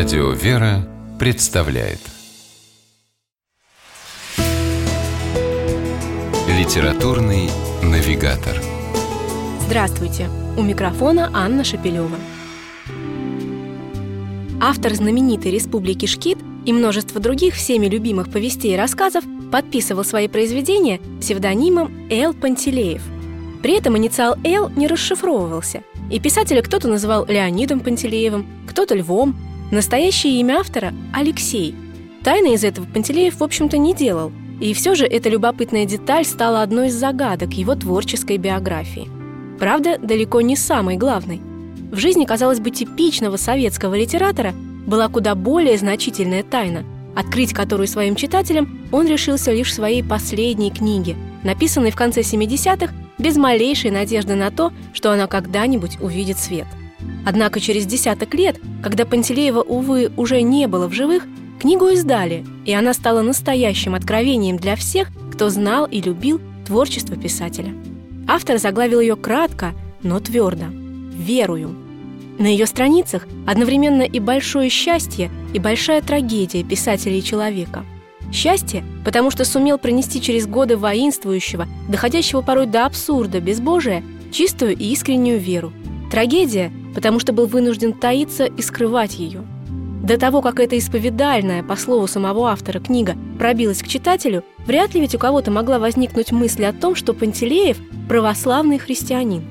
Радио «Вера» представляет Литературный навигатор Здравствуйте! У микрофона Анна Шапилева. Автор знаменитой республики Шкит и множество других всеми любимых повестей и рассказов подписывал свои произведения псевдонимом Эл Пантелеев. При этом инициал Эл не расшифровывался, и писателя кто-то называл Леонидом Пантелеевым, кто-то Львом. Настоящее имя автора – Алексей. Тайны из этого Пантелеев, в общем-то, не делал, и все же эта любопытная деталь стала одной из загадок его творческой биографии. Правда, далеко не самой главной. В жизни, казалось бы, типичного советского литератора была куда более значительная тайна, открыть которую своим читателям он решился лишь в своей последней книге, написанной в конце 70-х без малейшей надежды на то, что она когда-нибудь увидит свет. Однако через десяток лет, когда Пантелеева, увы, уже не было в живых, книгу издали, и она стала настоящим откровением для всех, кто знал и любил творчество писателя. Автор заглавил ее кратко, но твердо – «Верую». На ее страницах одновременно и большое счастье, и большая трагедия писателя и человека – Счастье, потому что сумел пронести через годы воинствующего, доходящего порой до абсурда безбожия, чистую и искреннюю веру. Трагедия, потому что был вынужден таиться и скрывать ее. До того, как эта исповедальная, по слову самого автора, книга пробилась к читателю, вряд ли ведь у кого-то могла возникнуть мысль о том, что Пантелеев – православный христианин.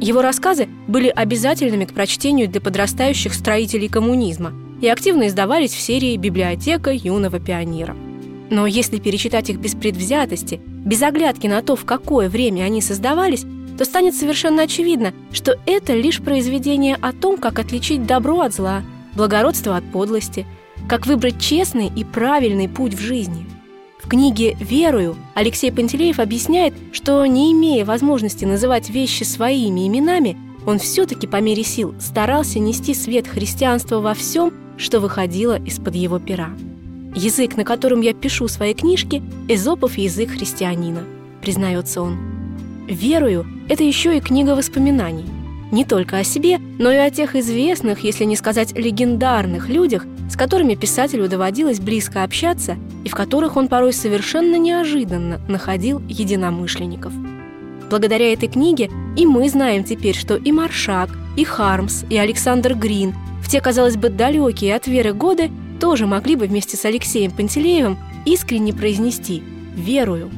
Его рассказы были обязательными к прочтению для подрастающих строителей коммунизма и активно издавались в серии «Библиотека юного пионера». Но если перечитать их без предвзятости, без оглядки на то, в какое время они создавались, то станет совершенно очевидно, что это лишь произведение о том, как отличить добро от зла, благородство от подлости, как выбрать честный и правильный путь в жизни. В книге «Верую» Алексей Пантелеев объясняет, что, не имея возможности называть вещи своими именами, он все-таки по мере сил старался нести свет христианства во всем, что выходило из-под его пера. Язык, на котором я пишу свои книжки, эзопов язык христианина, признается он. Верую, это еще и книга воспоминаний. Не только о себе, но и о тех известных, если не сказать легендарных людях, с которыми писателю доводилось близко общаться и в которых он порой совершенно неожиданно находил единомышленников. Благодаря этой книге и мы знаем теперь, что и Маршак, и Хармс, и Александр Грин в те, казалось бы, далекие от веры годы тоже могли бы вместе с Алексеем Пантелеевым искренне произнести «Верую».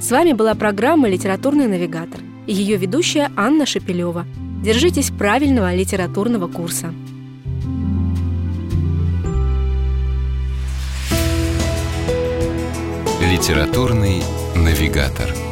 С вами была программа «Литературный навигатор» и ее ведущая Анна Шепелева. Держитесь правильного литературного курса. Литературный навигатор.